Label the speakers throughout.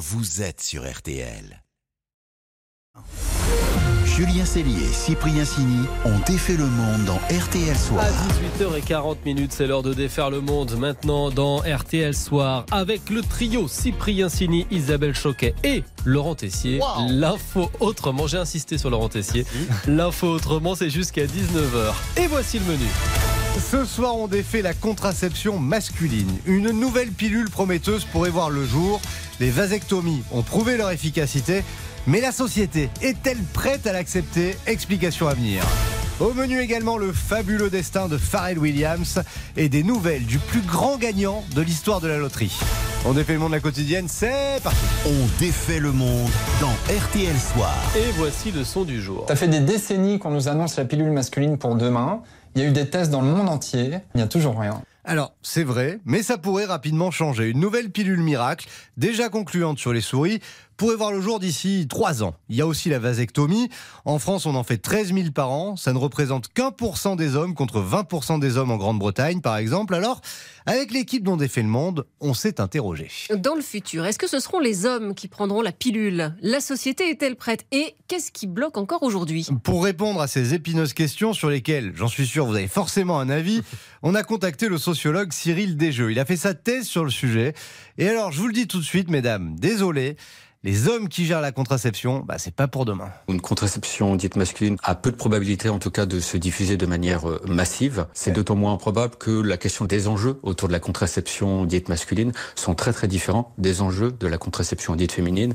Speaker 1: vous êtes sur RTL. Julien Cellier et Cyprien Sini ont défait le monde dans RTL Soir.
Speaker 2: À 18h40 minutes, c'est l'heure de défaire le monde. Maintenant dans RTL Soir avec le trio Cyprien Sini, Isabelle Choquet et Laurent Tessier. L'info autrement, j'ai insisté sur Laurent Tessier. L'info autrement, c'est jusqu'à 19h. Et voici le menu.
Speaker 3: Ce soir, on défait la contraception masculine. Une nouvelle pilule prometteuse pourrait voir le jour. Les vasectomies ont prouvé leur efficacité. Mais la société est-elle prête à l'accepter? Explication à venir. Au menu également le fabuleux destin de Pharrell Williams et des nouvelles du plus grand gagnant de l'histoire de la loterie. On défait le monde de la quotidienne, c'est parti.
Speaker 1: On défait le monde dans RTL Soir.
Speaker 2: Et voici le son du jour.
Speaker 4: Ça fait des décennies qu'on nous annonce la pilule masculine pour demain. Il y a eu des tests dans le monde entier, il n'y a toujours rien.
Speaker 3: Alors, c'est vrai, mais ça pourrait rapidement changer. Une nouvelle pilule miracle, déjà concluante sur les souris, pourrait voir le jour d'ici 3 ans. Il y a aussi la vasectomie. En France, on en fait 13 000 par an. Ça ne représente qu'un pour cent des hommes contre 20% des hommes en Grande-Bretagne, par exemple. Alors, avec l'équipe dont défait le monde, on s'est interrogé.
Speaker 5: Dans le futur, est-ce que ce seront les hommes qui prendront la pilule? La société est-elle prête? Et qu'est-ce qui bloque encore aujourd'hui?
Speaker 3: Pour répondre à ces épineuses questions sur lesquelles, j'en suis sûr, vous avez forcément un avis, on a contacté le sociologue Cyril Desjeux. Il a fait sa thèse sur le sujet. Et alors, je vous le dis tout de suite, mesdames, désolé les hommes qui gèrent la contraception, bah, c'est pas pour demain.
Speaker 6: Une contraception dite masculine a peu de probabilité, en tout cas, de se diffuser de manière euh, massive. C'est d'autant moins improbable que la question des enjeux autour de la contraception dite masculine sont très très différents des enjeux de la contraception dite féminine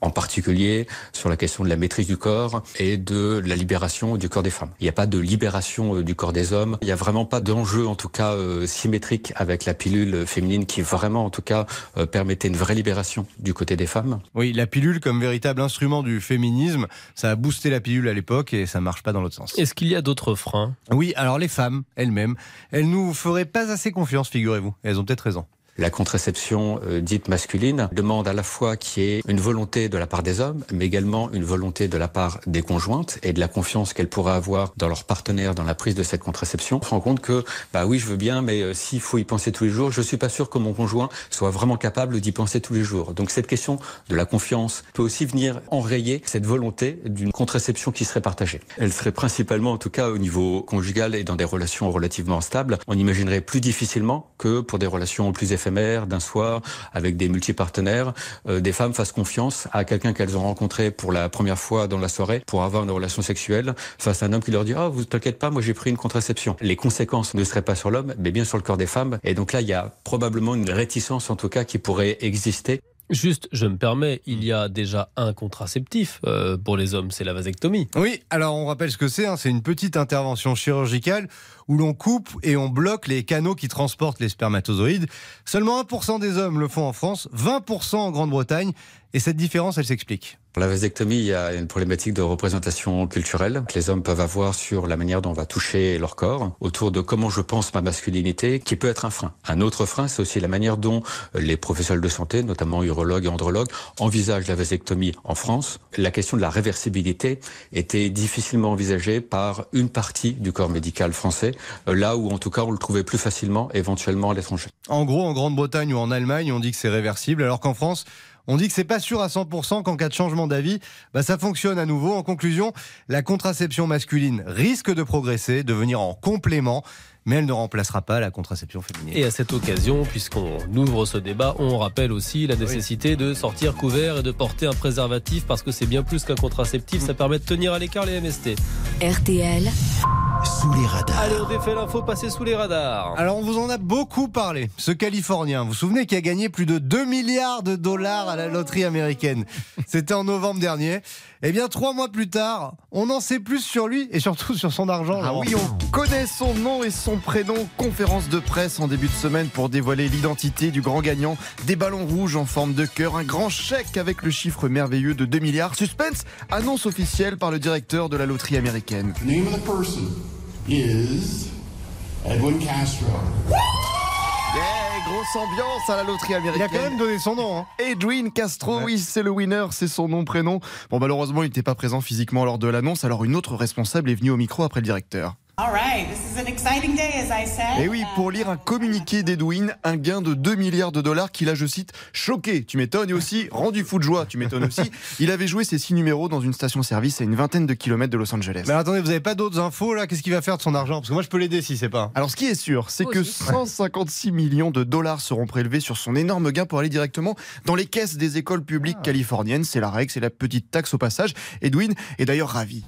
Speaker 6: en particulier sur la question de la maîtrise du corps et de la libération du corps des femmes. Il n'y a pas de libération euh, du corps des hommes. Il n'y a vraiment pas d'enjeu, en tout cas, euh, symétrique avec la pilule féminine qui vraiment, en tout cas, euh, permettait une vraie libération du côté des femmes.
Speaker 3: Oui, la pilule comme véritable instrument du féminisme, ça a boosté la pilule à l'époque et ça marche pas dans l'autre sens.
Speaker 2: Est-ce qu'il y a d'autres freins?
Speaker 3: Oui, alors les femmes elles-mêmes, elles nous feraient pas assez confiance, figurez-vous. Elles ont peut-être raison.
Speaker 6: La contraception euh, dite masculine demande à la fois qu'il y ait une volonté de la part des hommes, mais également une volonté de la part des conjointes et de la confiance qu'elles pourraient avoir dans leur partenaire dans la prise de cette contraception. On se rend compte que, bah oui, je veux bien, mais euh, s'il faut y penser tous les jours, je suis pas sûr que mon conjoint soit vraiment capable d'y penser tous les jours. Donc cette question de la confiance peut aussi venir enrayer cette volonté d'une contraception qui serait partagée. Elle serait principalement, en tout cas, au niveau conjugal et dans des relations relativement stables. On imaginerait plus difficilement que pour des relations plus éphémères d'un soir, avec des multipartenaires, euh, des femmes fassent confiance à quelqu'un qu'elles ont rencontré pour la première fois dans la soirée pour avoir une relation sexuelle face à un homme qui leur dit ah vous t'inquiète pas moi j'ai pris une contraception. Les conséquences ne seraient pas sur l'homme mais bien sur le corps des femmes et donc là il y a probablement une réticence en tout cas qui pourrait exister
Speaker 2: Juste, je me permets, il y a déjà un contraceptif euh, pour les hommes, c'est la vasectomie.
Speaker 3: Oui, alors on rappelle ce que c'est, hein, c'est une petite intervention chirurgicale où l'on coupe et on bloque les canaux qui transportent les spermatozoïdes. Seulement 1% des hommes le font en France, 20% en Grande-Bretagne, et cette différence, elle s'explique.
Speaker 6: Pour la vasectomie, il y a une problématique de représentation culturelle que les hommes peuvent avoir sur la manière dont on va toucher leur corps, autour de comment je pense ma masculinité, qui peut être un frein. Un autre frein, c'est aussi la manière dont les professionnels de santé, notamment urologues et andrologues, envisagent la vasectomie en France. La question de la réversibilité était difficilement envisagée par une partie du corps médical français, là où en tout cas on le trouvait plus facilement éventuellement à l'étranger.
Speaker 3: En gros, en Grande-Bretagne ou en Allemagne, on dit que c'est réversible, alors qu'en France, on dit que c'est pas sûr à 100% qu'en cas de changement d'avis, bah ça fonctionne à nouveau. En conclusion, la contraception masculine risque de progresser, de venir en complément mais elle ne remplacera pas la contraception féminine.
Speaker 2: Et à cette occasion, puisqu'on ouvre ce débat, on rappelle aussi la nécessité de sortir couvert et de porter un préservatif parce que c'est bien plus qu'un contraceptif, ça permet de tenir à l'écart les MST.
Speaker 1: RTL. Sous les radars.
Speaker 2: Allez, on défait l'info, passer sous les radars.
Speaker 3: Alors, on vous en a beaucoup parlé. Ce Californien, vous vous souvenez, qui a gagné plus de 2 milliards de dollars à la loterie américaine? C'était en novembre dernier. Eh bien, trois mois plus tard, on en sait plus sur lui et surtout sur son argent.
Speaker 7: Ah oui, on connaît son nom et son prénom. Conférence de presse en début de semaine pour dévoiler l'identité du grand gagnant. Des ballons rouges en forme de cœur, un grand chèque avec le chiffre merveilleux de 2 milliards. Suspense, annonce officielle par le directeur de la loterie américaine.
Speaker 8: Name of the person is Edwin Castro.
Speaker 7: Yeah, grosse ambiance à la loterie américaine.
Speaker 3: Il a quand même donné son nom. Hein.
Speaker 7: Edwin Castro, oui, c'est le winner, c'est son nom, prénom. Bon, malheureusement, il n'était pas présent physiquement lors de l'annonce, alors une autre responsable est venue au micro après le directeur.
Speaker 9: All right, this is an
Speaker 7: Et oui, pour lire un communiqué d'Edwin, un gain de 2 milliards de dollars qu'il a, je cite, choqué, tu m'étonnes, et aussi rendu fou de joie, tu m'étonnes aussi. Il avait joué ses six numéros dans une station-service à une vingtaine de kilomètres de Los Angeles.
Speaker 3: Mais attendez, vous avez pas d'autres infos là? Qu'est-ce qu'il va faire de son argent? Parce que moi je peux l'aider si c'est pas.
Speaker 7: Alors ce qui est sûr, c'est que
Speaker 5: aussi.
Speaker 7: 156 millions de dollars seront prélevés sur son énorme gain pour aller directement dans les caisses des écoles publiques californiennes. C'est la règle, c'est la petite taxe au passage. Edwin est d'ailleurs ravi.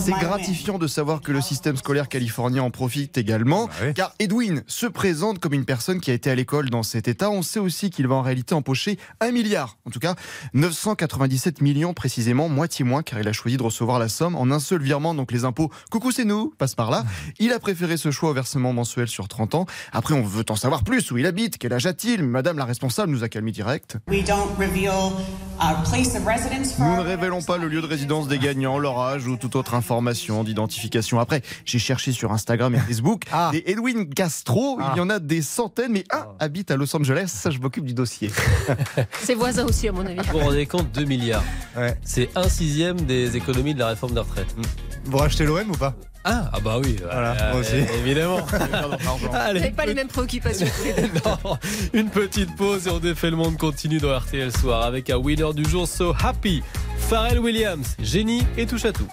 Speaker 7: C'est gratifiant de savoir que le système scolaire californien en profite également,
Speaker 3: Bah oui.
Speaker 7: car Edwin se présente comme une personne qui a été à l'école dans cet état. On sait aussi qu'il va en réalité empocher un milliard, en tout cas 997 millions précisément, moitié moins, car il a choisi de recevoir la somme en un seul virement, donc les impôts, coucou c'est nous, passe par là. Il a préféré ce choix au versement mensuel sur 30 ans. Après, on veut en savoir plus, où il habite, quel âge a-t-il Madame la responsable nous a calmé direct. Nous ne révélons pas le lieu de résidence des gagnants, leur âge ou toute autre information Après, j'ai cherché sur Instagram et Facebook
Speaker 3: Ah.
Speaker 7: des Edwin Castro.
Speaker 3: Ah.
Speaker 7: Il y en a des centaines, mais un habite à Los Angeles. Ça, je m'occupe du dossier.
Speaker 5: Ses voisins aussi, à mon avis.
Speaker 2: Vous vous rendez compte 2 milliards.
Speaker 3: Ouais.
Speaker 2: C'est un sixième des économies de la réforme des retraites.
Speaker 3: Vous rachetez l'OM ou pas?
Speaker 2: Ah, ah bah oui.
Speaker 3: Voilà,
Speaker 2: euh,
Speaker 3: moi aussi.
Speaker 2: Évidemment.
Speaker 5: Vous
Speaker 2: Allez,
Speaker 5: n'avez pas les mêmes préoccupations.
Speaker 2: Non, une petite pause et on défait le monde continue dans RTL Soir avec un winner du jour So Happy, Pharrell Williams, génie et touche à tout.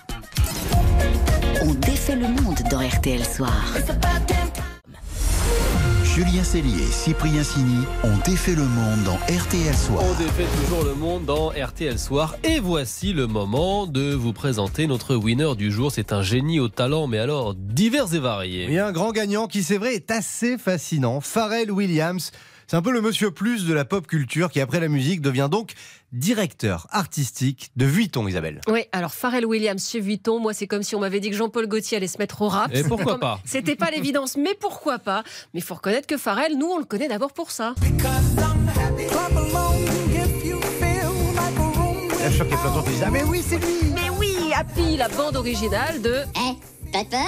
Speaker 9: On défait le monde dans RTL Soir.
Speaker 1: Julien Cellier et Cyprien Sini ont défait le monde dans RTL Soir.
Speaker 2: On défait toujours le monde dans RTL Soir et voici le moment de vous présenter notre winner du jour. C'est un génie au talent, mais alors divers et variés.
Speaker 3: Il y a un grand gagnant qui, c'est vrai, est assez fascinant. Pharrell Williams. C'est un peu le monsieur plus de la pop culture qui, après la musique, devient donc directeur artistique de Vuitton, Isabelle.
Speaker 5: Oui, alors Pharrell Williams chez Vuitton, moi c'est comme si on m'avait dit que Jean-Paul Gaultier allait se mettre au rap.
Speaker 2: Et pourquoi pas
Speaker 5: C'était pas l'évidence, mais pourquoi pas Mais il faut reconnaître que Pharrell, nous on le connaît d'abord pour ça.
Speaker 3: Là, je suis sûr qu'il y a plein de gens qui disent Ah, mais oui, c'est lui
Speaker 5: Mais oui, Happy, la bande originale de
Speaker 9: Eh, papa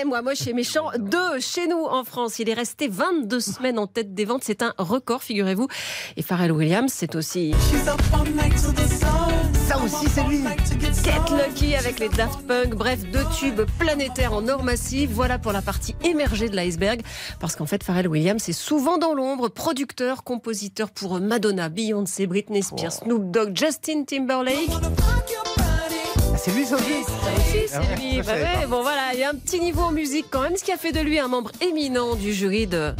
Speaker 5: Eh, moi, moi, chez Méchant, deux chez nous en France. Il est resté 22 semaines en tête des ventes. C'est un record, figurez-vous. Et Pharrell Williams, c'est aussi
Speaker 3: Ça aussi, c'est lui
Speaker 5: Get Lucky avec les Daft Punk. Bref, deux tubes planétaires en or massif. Voilà pour la partie émergée de l'iceberg. Parce qu'en fait, Pharrell Williams est souvent dans l'ombre. Producteur, compositeur pour Madonna, Beyoncé, Britney Spears, Snoop Dogg, Justin Timberlake.
Speaker 3: Ah, C'est lui, aussi,
Speaker 5: c'est
Speaker 3: Ah
Speaker 5: lui. Bah ouais,
Speaker 3: pas.
Speaker 5: bon voilà, il y a un petit niveau en musique quand même, ce qui a fait de lui un membre éminent du jury de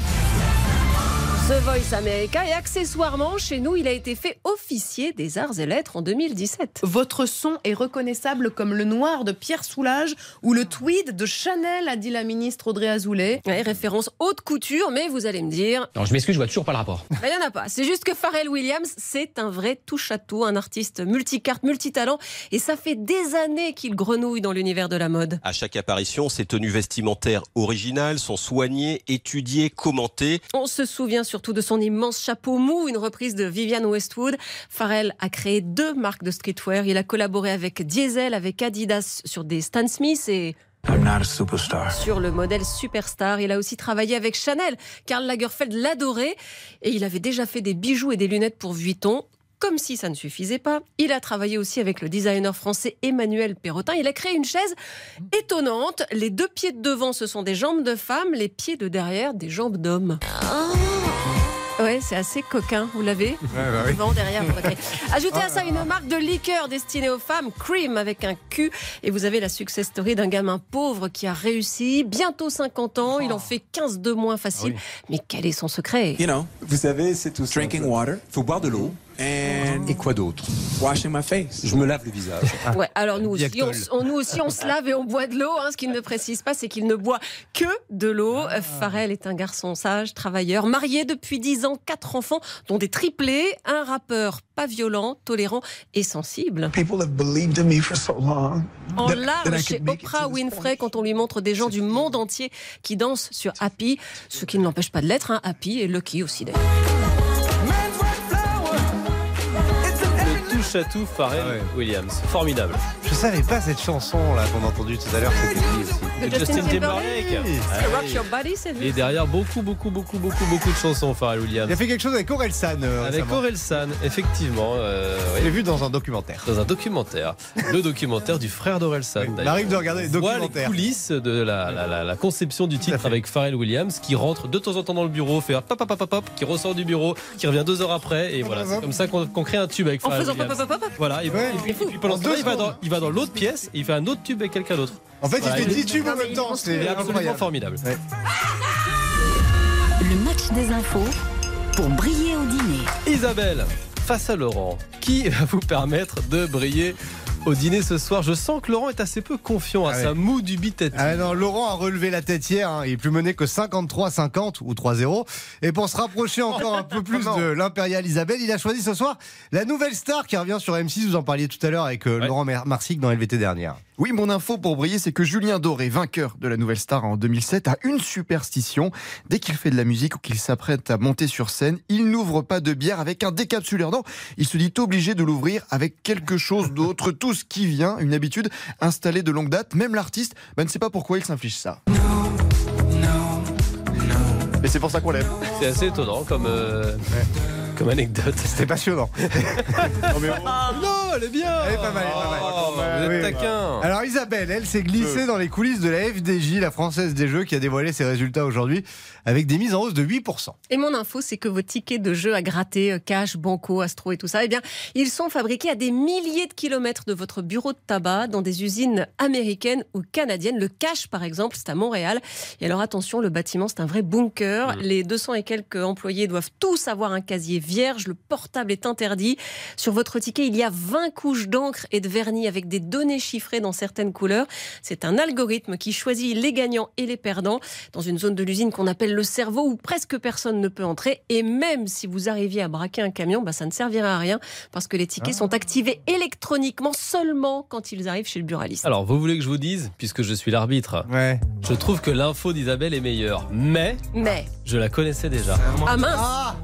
Speaker 5: The Voice America. Et accessoirement, chez nous, il a été fait officier des arts et lettres en 2017.
Speaker 10: Votre son est reconnaissable comme le noir de Pierre Soulages ou le tweed de Chanel, a dit la ministre Audrey Azoulay.
Speaker 5: Ouais, référence haute couture, mais vous allez me dire,
Speaker 11: Non, je m'excuse, je vois toujours pas le rapport.
Speaker 5: il n'y en a pas. C'est juste que Pharrell Williams, c'est un vrai touche-à-tout, un artiste multicarte, multitalent. Et ça fait des années qu'il grenouille dans l'univers de la mode.
Speaker 12: À chaque apparition, ses tenues vestimentaires originales sont soignées, étudiées, commentées.
Speaker 5: On se souvient surtout de son immense chapeau mou, une reprise de Vivienne Westwood. Pharrell a créé deux marques de streetwear. Il a collaboré avec Diesel, avec Adidas sur des Stan Smith et sur le modèle Superstar. Il a aussi travaillé avec Chanel. Karl Lagerfeld l'adorait et il avait déjà fait des bijoux et des lunettes pour Vuitton. Comme si ça ne suffisait pas, il a travaillé aussi avec le designer français Emmanuel Perrotin. Il a créé une chaise étonnante. Les deux pieds de devant, ce sont des jambes de femme, les pieds de derrière, des jambes d'homme. Ouais, c'est assez coquin, vous l'avez
Speaker 3: bah oui.
Speaker 5: Devant, derrière, vous. Ajoutez à ça une marque de liqueur destinée aux femmes, Cream avec un Q, et vous avez la success story d'un gamin pauvre qui a réussi, bientôt 50 ans, il en fait 15 de moins facile. Mais quel est son secret?
Speaker 13: You know, vous savez, c'est tout Drinking water, faut boire de l'eau. And
Speaker 11: Et quoi d'autre
Speaker 13: washing my face.
Speaker 11: Je me lave le visage.
Speaker 5: Ouais, alors nous aussi, on, nous aussi, on se lave et on boit de l'eau. hein. Ce qu'il ne précise pas, c'est qu'il ne boit que de l'eau. Euh, Pharrell est un garçon sage, travailleur, marié depuis 10 ans, quatre enfants, dont des triplés, un rappeur pas violent, tolérant et sensible.
Speaker 8: People have believed in me for so long.
Speaker 5: En larmes
Speaker 8: I
Speaker 5: chez
Speaker 8: could make it to
Speaker 5: Oprah Winfrey quand on lui montre des gens du monde entier qui dansent sur Happy, ce qui ne l'empêche pas de l'être, hein, Happy et Lucky aussi d'ailleurs.
Speaker 2: Touche à tout Pharrell
Speaker 3: Ah ouais.
Speaker 2: Williams. Formidable.
Speaker 3: Je savais pas cette chanson là qu'on a entendue tout à l'heure. C'était qui aussi
Speaker 5: De Justin Timberlake.
Speaker 2: Ah
Speaker 5: Rock
Speaker 2: oui.
Speaker 5: Your Body, c'est
Speaker 2: Et derrière beaucoup, beaucoup, beaucoup, beaucoup, beaucoup de chansons, Pharrell Williams.
Speaker 3: Il a fait quelque chose avec Orelsan. euh,
Speaker 2: Avec. Orelsan, effectivement. euh, oui.
Speaker 3: Je l'ai vu dans un documentaire.
Speaker 2: Dans un documentaire. Le documentaire du frère d'Orelsan.
Speaker 3: Il arrive de regarder les
Speaker 2: voit les
Speaker 3: documentaires.
Speaker 2: coulisses de la, la- la- la conception du titre avec Pharrell Williams qui rentre de temps en temps dans le bureau, fait un pop, pop, pop, pop, qui ressort du bureau, qui revient deux heures après. Et voilà, c'est comme ça qu'on qu'on crée un tube avec
Speaker 5: En
Speaker 2: Pharrell
Speaker 5: faisant pop,
Speaker 2: Williams.
Speaker 5: pop, pop, pop.
Speaker 2: Voilà, et,
Speaker 3: Ouais.
Speaker 2: et puis, et puis pendant
Speaker 3: En
Speaker 2: ce temps-là,
Speaker 3: deux
Speaker 2: il va, dans, il va dans l'autre pièce et il fait un autre tube avec quelqu'un d'autre.
Speaker 3: En fait,
Speaker 2: Voilà,
Speaker 3: il fait
Speaker 2: il est-
Speaker 3: 10 tubes en même temps. C'est
Speaker 2: est absolument
Speaker 3: incroyable.
Speaker 2: formidable.
Speaker 3: Ouais.
Speaker 9: Le match des infos pour briller au dîner.
Speaker 2: Isabelle, face à Laurent, qui va vous permettre de briller au dîner ce soir Je sens que Laurent est assez peu confiant à
Speaker 3: Ah ouais.
Speaker 2: sa moue dubitative.
Speaker 3: Ah non, Laurent a relevé la tête hier, hein. il est plus mené que 53-50 ou 3-0. Et pour se rapprocher encore un peu plus de l'impérial Isabelle, il a choisi ce soir la nouvelle star qui revient sur M6, vous en parliez tout à l'heure avec euh, Laurent Mar- Marsic dans LVT dernière.
Speaker 7: Oui, mon info pour briller, c'est que Julien Doré, vainqueur de la Nouvelle Star en 2007, a une superstition. Dès qu'il fait de la musique ou qu'il s'apprête à monter sur scène, il n'ouvre pas de bière avec un décapsuleur. Non, il se dit obligé de l'ouvrir avec quelque chose d'autre. Tout ce qui vient, une habitude installée de longue date. Même l'artiste ben, ne sait pas pourquoi il s'inflige ça. Et c'est pour ça qu'on l'aime.
Speaker 2: C'est assez étonnant comme, euh, comme anecdote.
Speaker 3: C'était passionnant.
Speaker 2: Non, elle est bien
Speaker 3: Elle est pas mal, elle est pas mal.
Speaker 2: Oh, Vous
Speaker 3: Oui,
Speaker 2: êtes
Speaker 3: oui.
Speaker 2: taquin
Speaker 3: Alors Isabelle, elle s'est glissée dans les coulisses de la FDJ, la Française des Jeux, qui a dévoilé ses résultats aujourd'hui avec des mises en hausse de 8%.
Speaker 5: Et mon info, c'est que vos tickets de jeu à gratter, euh, cash, banco, astro et tout ça, eh bien, ils sont fabriqués à des milliers de kilomètres de votre bureau de tabac dans des usines américaines ou canadiennes. Le cash, par exemple, c'est à Montréal. Et alors attention, le bâtiment, c'est un vrai bunker. Les 200 et quelques employés doivent tous avoir un casier vierge. Le portable est interdit. Sur votre ticket, il y a 20 couches d'encre et de vernis avec des données chiffrées dans certaines couleurs. C'est un algorithme qui choisit les gagnants et les perdants dans une zone de l'usine qu'on appelle le cerveau où presque personne ne peut entrer. Et même si vous arriviez à braquer un camion, bah, ça ne servirait à rien parce que les tickets sont activés électroniquement seulement quand ils arrivent chez le buraliste.
Speaker 2: Alors, vous voulez que je vous dise, puisque je suis l'arbitre,
Speaker 3: Ouais.
Speaker 2: je trouve que l'info d'Isabelle est meilleure. Mais
Speaker 5: Mais,
Speaker 2: je la connaissais déjà.
Speaker 5: ah mince
Speaker 3: Ah,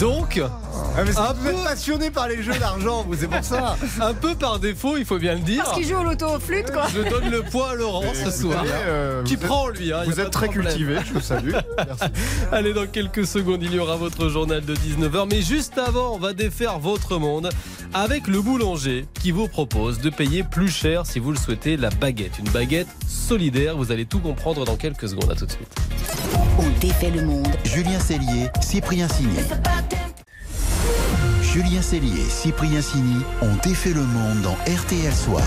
Speaker 2: Donc,
Speaker 3: Ah, mais
Speaker 2: Un
Speaker 3: vous êtes passionné par les jeux d'argent, vous, c'est pour ça.
Speaker 2: un peu par défaut, il faut bien le dire,
Speaker 5: Parce qu'il joue au loto flûte, quoi
Speaker 2: je donne le point à Laurent ce soir.
Speaker 7: Euh,
Speaker 2: Qui
Speaker 7: vous êtes-
Speaker 2: prend lui hein,
Speaker 7: Vous êtes très
Speaker 2: problème.
Speaker 7: cultivé, je vous salue. Merci.
Speaker 2: Allez, dans quelques secondes, il y aura votre journal de 19h. Mais juste avant, on va défaire votre monde avec le boulanger qui vous propose de payer plus cher si vous le souhaitez la baguette. Une baguette solidaire. Vous allez tout comprendre dans quelques secondes. À tout de suite.
Speaker 9: On défait le monde.
Speaker 1: Julien Cellier, Cyprien Signé. Julien Cellier Cyprien Sini ont défait le monde dans RTL Soir.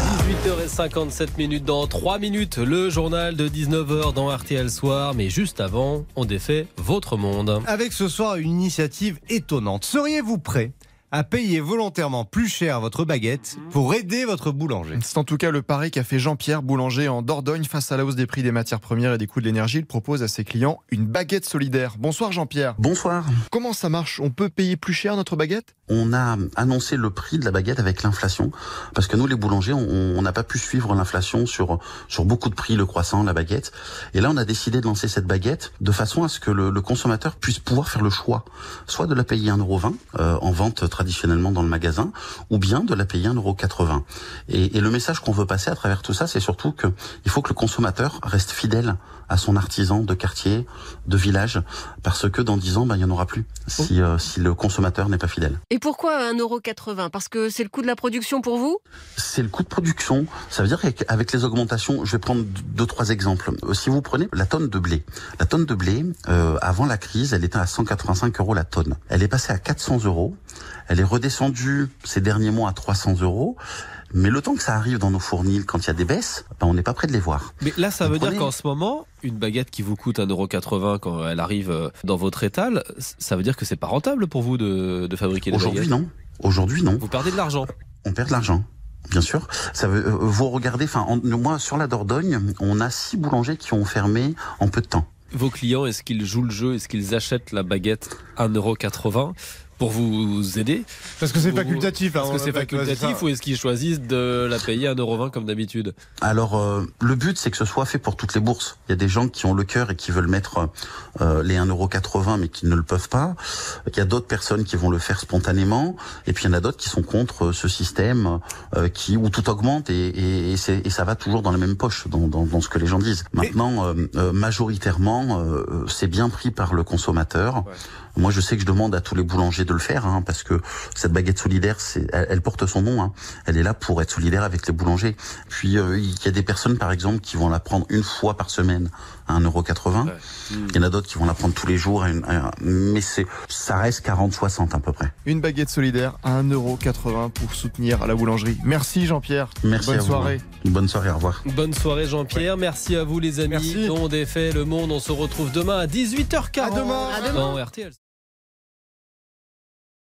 Speaker 2: 18h57 minutes dans 3 minutes. Le journal de 19h dans RTL Soir. Mais juste avant, on défait votre monde.
Speaker 3: Avec ce soir une initiative étonnante. Seriez-vous prêt à payer volontairement plus cher votre baguette pour aider votre boulanger
Speaker 7: C'est en tout cas le pari qu'a fait Jean-Pierre Boulanger en Dordogne face à la hausse des prix des matières premières et des coûts de l'énergie. Il propose à ses clients une baguette solidaire. Bonsoir Jean-Pierre.
Speaker 14: Bonsoir.
Speaker 7: Comment ça marche? On peut payer plus cher notre baguette?
Speaker 14: On a annoncé le prix de la baguette avec l'inflation parce que nous les boulangers on n'a pas pu suivre l'inflation sur sur beaucoup de prix le croissant la baguette et là on a décidé de lancer cette baguette de façon à ce que le, le consommateur puisse pouvoir faire le choix soit de la payer 1,20€ euh, en vente traditionnellement dans le magasin ou bien de la payer 1,80€ et, et le message qu'on veut passer à travers tout ça c'est surtout que il faut que le consommateur reste fidèle à son artisan de quartier de village parce que dans 10 ans ben, il y en aura plus si, euh, si le consommateur n'est pas fidèle
Speaker 5: Et pourquoi 1,80€ Parce que c'est le coût de la production pour vous?
Speaker 14: C'est le coût de production. Ça veut dire qu'avec les augmentations, je vais prendre deux, trois exemples. Euh, Si vous prenez la tonne de blé, la tonne de blé, euh, avant la crise, elle était à 185 euros la tonne. Elle est passée à 400 euros. Elle est redescendue ces derniers mois à 300 euros. Mais le temps que ça arrive dans nos fournils, quand il y a des baisses, ben on n'est pas prêt de les voir.
Speaker 2: Mais là, ça
Speaker 14: Vous
Speaker 2: veut dire qu'en ce moment, une baguette qui vous coûte 1,80€ quand elle arrive euh, dans votre étal, ça veut dire que c'est pas rentable pour vous de, de fabriquer des
Speaker 14: Aujourd'hui, non. Aujourd'hui, non.
Speaker 2: Vous perdez de l'argent.
Speaker 14: On perd de l'argent. Bien sûr, ça veut. euh, vous regardez. Enfin, en- moi sur la Dordogne, on a six boulangers qui ont fermé en peu de temps.
Speaker 2: Vos clients, est-ce qu'ils jouent le jeu? Est-ce qu'ils achètent la baguette 1,80€ pour vous aider.
Speaker 3: Parce que c'est
Speaker 2: Ou-
Speaker 3: facultatif. hein,
Speaker 2: Parce que c'est
Speaker 3: ouais,
Speaker 2: facultatif ou est-ce qu'ils choisissent de la payer à 1,20€ comme d'habitude?
Speaker 14: Alors, euh, le but, c'est que ce soit fait pour toutes les bourses. Il y a des gens qui ont le cœur et qui veulent mettre euh, les 1,80€ mais qui ne le peuvent pas. Il y a d'autres personnes qui vont le faire spontanément. Et puis, il y en a d'autres qui sont contre euh, ce système euh, qui où tout augmente et, et, et, c'est- et ça va toujours dans la même poche, dans, dans, dans ce que les gens disent. Maintenant, euh, euh, majoritairement, euh, c'est bien pris par le consommateur. Moi, je sais que je demande à tous les boulangers de le faire, hein, parce que cette baguette solidaire, c'est, elle, elle porte son nom. Hein. Elle est là pour être solidaire avec les boulangers. Puis, euh, il y a des personnes, par exemple, qui vont la prendre une fois par semaine à 1,80€. Il y en a d'autres qui vont la prendre tous les jours, à une- à- mais c'est, ça reste 40-60 à peu près.
Speaker 7: Une baguette solidaire à 1,80€ pour soutenir la boulangerie. Merci Jean-Pierre.
Speaker 14: Merci
Speaker 7: Bonne
Speaker 14: à vous.
Speaker 7: soirée.
Speaker 14: Bonne soirée, au revoir.
Speaker 2: Bonne soirée Jean-Pierre, merci à vous les amis.
Speaker 3: Merci.
Speaker 2: On défait le monde, on se retrouve demain à 18h40
Speaker 3: À demain.
Speaker 5: À demain.
Speaker 2: dans RTL.